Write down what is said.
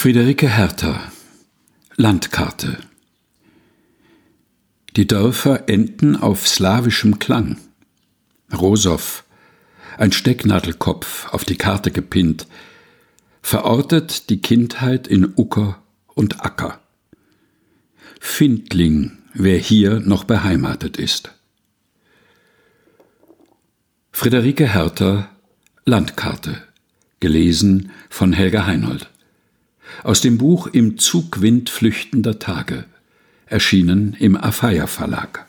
Friederike Hertha Landkarte Die Dörfer enden auf slawischem Klang. Rosow, ein Stecknadelkopf auf die Karte gepinnt, verortet die Kindheit in Ucker und Acker. Findling, wer hier noch beheimatet ist. Friederike Hertha Landkarte, gelesen von Helga Heinold. Aus dem Buch Im Zugwind flüchtender Tage, erschienen im Afeier Verlag.